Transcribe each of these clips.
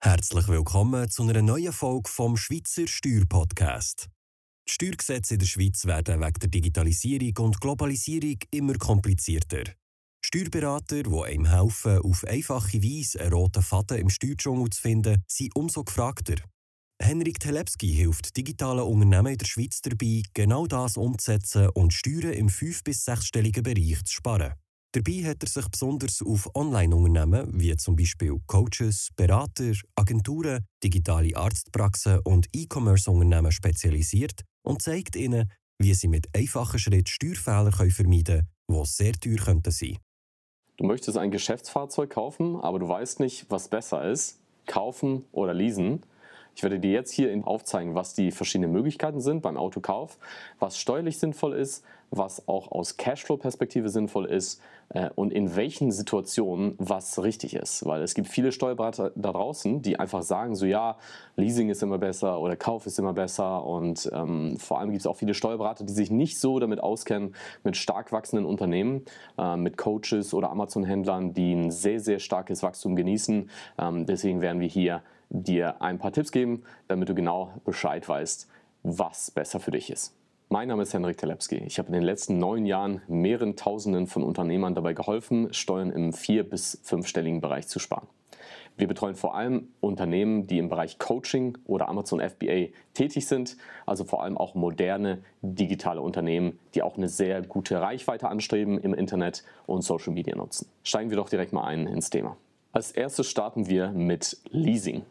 Herzlich willkommen zu einer neuen Folge vom Schweizer Steuerpodcast. Die Steuergesetze in der Schweiz werden wegen der Digitalisierung und Globalisierung immer komplizierter. Steuerberater, die einem helfen, auf einfache Weise einen roten Faden im Steuerdschungel zu finden, sind umso gefragter. Henrik Telepski hilft digitalen Unternehmen in der Schweiz dabei, genau das umzusetzen und Steuern im fünf- bis sechsstelligen Bereich zu sparen. Dabei hat er sich besonders auf Online-Unternehmen wie zum Beispiel Coaches, Berater, Agenturen, digitale Arztpraxen und E-Commerce-Unternehmen spezialisiert und zeigt ihnen, wie sie mit einfachen Schritten Steuerfehler vermeiden können, die sehr teuer könnten sein. Du möchtest ein Geschäftsfahrzeug kaufen, aber du weißt nicht, was besser ist, kaufen oder leasen. Ich werde dir jetzt hier aufzeigen, was die verschiedenen Möglichkeiten sind beim Autokauf, was steuerlich sinnvoll ist, was auch aus Cashflow-Perspektive sinnvoll ist äh, und in welchen Situationen was richtig ist. Weil es gibt viele Steuerberater da draußen, die einfach sagen, so ja, Leasing ist immer besser oder Kauf ist immer besser und ähm, vor allem gibt es auch viele Steuerberater, die sich nicht so damit auskennen mit stark wachsenden Unternehmen, äh, mit Coaches oder Amazon-Händlern, die ein sehr, sehr starkes Wachstum genießen. Ähm, deswegen werden wir hier dir ein paar Tipps geben, damit du genau Bescheid weißt, was besser für dich ist. Mein Name ist Henrik Telepski. Ich habe in den letzten neun Jahren mehreren Tausenden von Unternehmern dabei geholfen, Steuern im vier- bis fünfstelligen Bereich zu sparen. Wir betreuen vor allem Unternehmen, die im Bereich Coaching oder Amazon FBA tätig sind, also vor allem auch moderne digitale Unternehmen, die auch eine sehr gute Reichweite anstreben im Internet und Social Media nutzen. Steigen wir doch direkt mal ein ins Thema. Als erstes starten wir mit Leasing.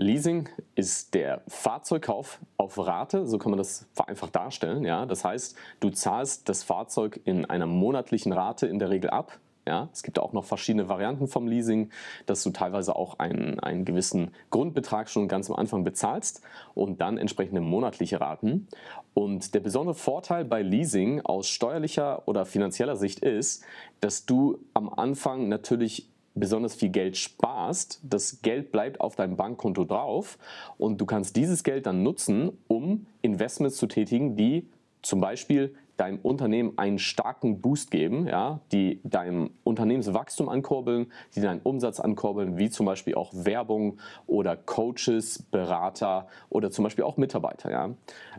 Leasing ist der Fahrzeugkauf auf Rate, so kann man das vereinfacht darstellen. Ja? Das heißt, du zahlst das Fahrzeug in einer monatlichen Rate in der Regel ab. Ja, es gibt auch noch verschiedene Varianten vom Leasing, dass du teilweise auch einen, einen gewissen Grundbetrag schon ganz am Anfang bezahlst und dann entsprechende monatliche Raten. Und der besondere Vorteil bei Leasing aus steuerlicher oder finanzieller Sicht ist, dass du am Anfang natürlich besonders viel Geld sparst, das Geld bleibt auf deinem Bankkonto drauf und du kannst dieses Geld dann nutzen, um Investments zu tätigen, die zum Beispiel deinem Unternehmen einen starken Boost geben, ja, die deinem Unternehmenswachstum ankurbeln, die deinen Umsatz ankurbeln, wie zum Beispiel auch Werbung oder Coaches, Berater oder zum Beispiel auch Mitarbeiter. Ja.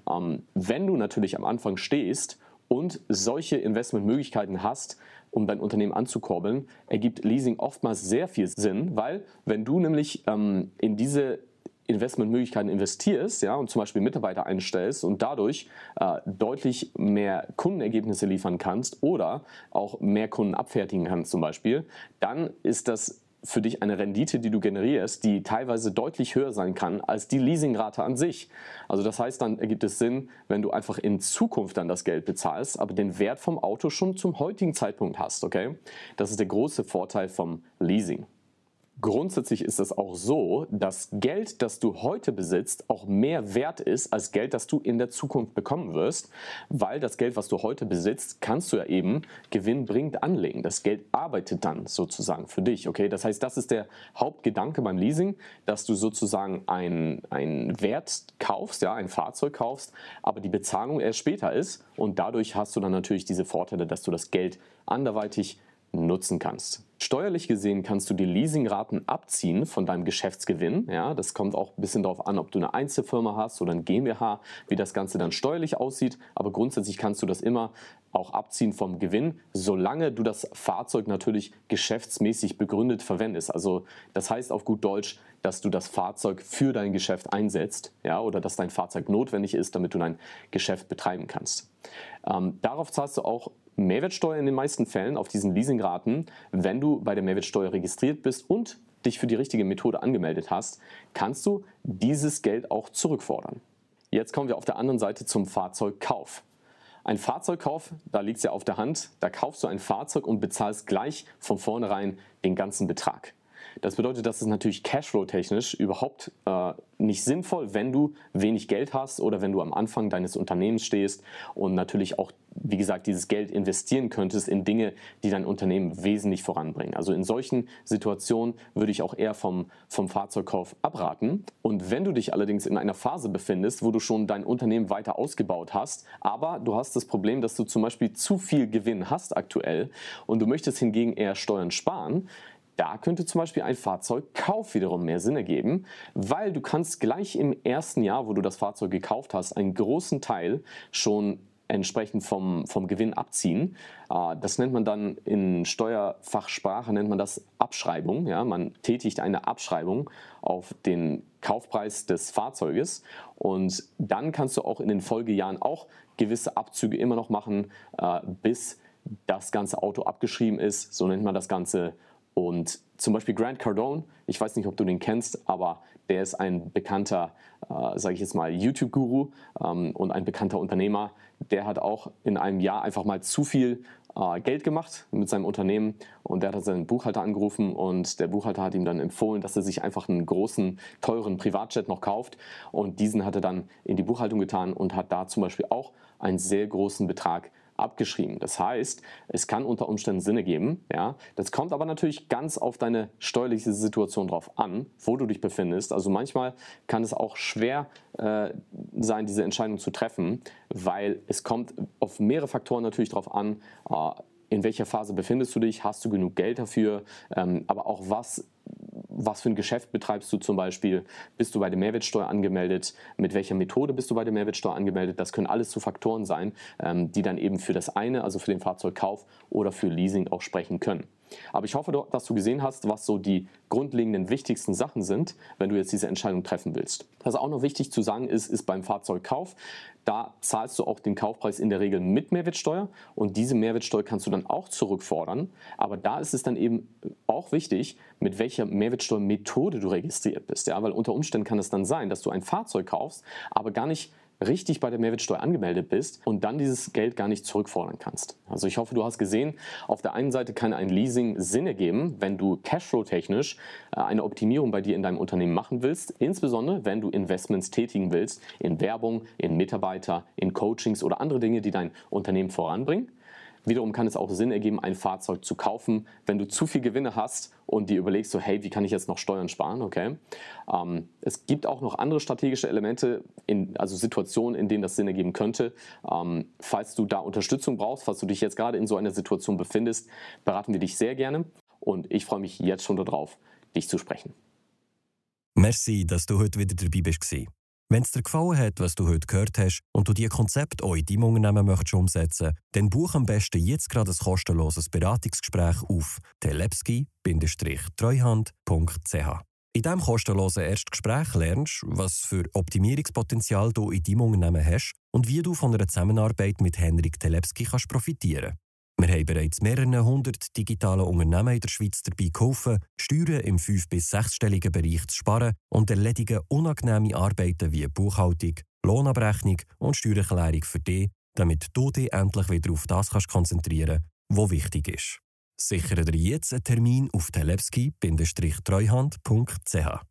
Ähm, wenn du natürlich am Anfang stehst und solche Investmentmöglichkeiten hast, um dein Unternehmen anzukurbeln, ergibt Leasing oftmals sehr viel Sinn, weil wenn du nämlich ähm, in diese Investmentmöglichkeiten investierst ja, und zum Beispiel Mitarbeiter einstellst und dadurch äh, deutlich mehr Kundenergebnisse liefern kannst oder auch mehr Kunden abfertigen kannst zum Beispiel, dann ist das für dich eine Rendite, die du generierst, die teilweise deutlich höher sein kann als die Leasingrate an sich. Also das heißt, dann ergibt es Sinn, wenn du einfach in Zukunft dann das Geld bezahlst, aber den Wert vom Auto schon zum heutigen Zeitpunkt hast, okay? Das ist der große Vorteil vom Leasing. Grundsätzlich ist es auch so, dass Geld, das du heute besitzt, auch mehr wert ist als Geld, das du in der Zukunft bekommen wirst, weil das Geld, was du heute besitzt, kannst du ja eben gewinnbringend anlegen. Das Geld arbeitet dann sozusagen für dich. Okay, das heißt, das ist der Hauptgedanke beim Leasing, dass du sozusagen einen Wert kaufst, ja, ein Fahrzeug kaufst, aber die Bezahlung erst später ist und dadurch hast du dann natürlich diese Vorteile, dass du das Geld anderweitig nutzen kannst. Steuerlich gesehen kannst du die Leasingraten abziehen von deinem Geschäftsgewinn. Ja, das kommt auch ein bisschen darauf an, ob du eine Einzelfirma hast oder ein GmbH, wie das Ganze dann steuerlich aussieht. Aber grundsätzlich kannst du das immer auch abziehen vom Gewinn, solange du das Fahrzeug natürlich geschäftsmäßig begründet verwendest. Also das heißt auf gut Deutsch, dass du das Fahrzeug für dein Geschäft einsetzt, ja, oder dass dein Fahrzeug notwendig ist, damit du dein Geschäft betreiben kannst. Ähm, darauf zahlst du auch Mehrwertsteuer in den meisten Fällen auf diesen Leasingraten, wenn du bei der Mehrwertsteuer registriert bist und dich für die richtige Methode angemeldet hast, kannst du dieses Geld auch zurückfordern. Jetzt kommen wir auf der anderen Seite zum Fahrzeugkauf. Ein Fahrzeugkauf, da liegt es ja auf der Hand, da kaufst du ein Fahrzeug und bezahlst gleich von vornherein den ganzen Betrag. Das bedeutet, dass es natürlich Cashflow-technisch überhaupt äh, nicht sinnvoll, wenn du wenig Geld hast oder wenn du am Anfang deines Unternehmens stehst und natürlich auch, wie gesagt, dieses Geld investieren könntest in Dinge, die dein Unternehmen wesentlich voranbringen. Also in solchen Situationen würde ich auch eher vom, vom Fahrzeugkauf abraten. Und wenn du dich allerdings in einer Phase befindest, wo du schon dein Unternehmen weiter ausgebaut hast, aber du hast das Problem, dass du zum Beispiel zu viel Gewinn hast aktuell und du möchtest hingegen eher Steuern sparen, da könnte zum Beispiel ein Fahrzeugkauf wiederum mehr Sinn ergeben, weil du kannst gleich im ersten Jahr, wo du das Fahrzeug gekauft hast, einen großen Teil schon entsprechend vom, vom Gewinn abziehen. Äh, das nennt man dann in Steuerfachsprache, nennt man das Abschreibung. Ja? Man tätigt eine Abschreibung auf den Kaufpreis des Fahrzeuges und dann kannst du auch in den Folgejahren auch gewisse Abzüge immer noch machen, äh, bis das ganze Auto abgeschrieben ist. So nennt man das Ganze. Und zum Beispiel Grant Cardone, ich weiß nicht, ob du den kennst, aber der ist ein bekannter, äh, sage ich jetzt mal, YouTube-Guru ähm, und ein bekannter Unternehmer. Der hat auch in einem Jahr einfach mal zu viel äh, Geld gemacht mit seinem Unternehmen und der hat seinen Buchhalter angerufen und der Buchhalter hat ihm dann empfohlen, dass er sich einfach einen großen, teuren Privatjet noch kauft und diesen hat er dann in die Buchhaltung getan und hat da zum Beispiel auch einen sehr großen Betrag abgeschrieben. Das heißt, es kann unter Umständen Sinne geben. Ja? Das kommt aber natürlich ganz auf deine steuerliche Situation drauf an, wo du dich befindest. Also manchmal kann es auch schwer äh, sein, diese Entscheidung zu treffen, weil es kommt auf mehrere Faktoren natürlich drauf an. Äh, in welcher Phase befindest du dich? Hast du genug Geld dafür? Ähm, aber auch was was für ein Geschäft betreibst du zum Beispiel? Bist du bei der Mehrwertsteuer angemeldet? Mit welcher Methode bist du bei der Mehrwertsteuer angemeldet? Das können alles so Faktoren sein, ähm, die dann eben für das eine, also für den Fahrzeugkauf oder für Leasing auch sprechen können. Aber ich hoffe, dass du gesehen hast, was so die grundlegenden wichtigsten Sachen sind, wenn du jetzt diese Entscheidung treffen willst. Was auch noch wichtig zu sagen ist, ist beim Fahrzeugkauf, da zahlst du auch den Kaufpreis in der Regel mit Mehrwertsteuer und diese Mehrwertsteuer kannst du dann auch zurückfordern. Aber da ist es dann eben auch wichtig, mit welcher Mehrwertsteuermethode du registriert bist. Ja, weil unter Umständen kann es dann sein, dass du ein Fahrzeug kaufst, aber gar nicht richtig bei der Mehrwertsteuer angemeldet bist und dann dieses Geld gar nicht zurückfordern kannst. Also ich hoffe, du hast gesehen, auf der einen Seite kann ein Leasing Sinn ergeben, wenn du Cashflow-technisch äh, eine Optimierung bei dir in deinem Unternehmen machen willst, insbesondere wenn du Investments tätigen willst in Werbung, in Mitarbeiter, in Coachings oder andere Dinge, die dein Unternehmen voranbringen. Wiederum kann es auch Sinn ergeben, ein Fahrzeug zu kaufen, wenn du zu viel Gewinne hast und dir überlegst, so hey, wie kann ich jetzt noch Steuern sparen? Okay. Ähm, es gibt auch noch andere strategische Elemente, in, also Situationen, in denen das Sinn ergeben könnte. Ähm, falls du da Unterstützung brauchst, falls du dich jetzt gerade in so einer Situation befindest, beraten wir dich sehr gerne und ich freue mich jetzt schon darauf, dich zu sprechen. Merci, dass du heute wieder dabei bist. Wenn es dir gefallen hat, was du heute gehört hast und du dieses Konzept auch in deinem Unternehmen möchtest umsetzen dann buch am besten jetzt gerade ein kostenloses Beratungsgespräch auf telepski-treuhand.ch. In diesem kostenlosen Erstgespräch lernst du, was für Optimierungspotenzial du in deinem Unternehmen hast und wie du von einer Zusammenarbeit mit Henrik Telepski kannst profitieren wir haben bereits mehrere hundert digitale Unternehmen in der Schweiz dabei geholfen, Steuern im fünf- bis sechsstelligen Bereich zu sparen und erledigen unangenehme Arbeiten wie Buchhaltung, Lohnabrechnung und Steuererklärung für dich, damit du dich endlich wieder auf das kannst konzentrieren kannst, was wichtig ist. Sichere dir jetzt einen Termin auf telepski-treuhand.ch.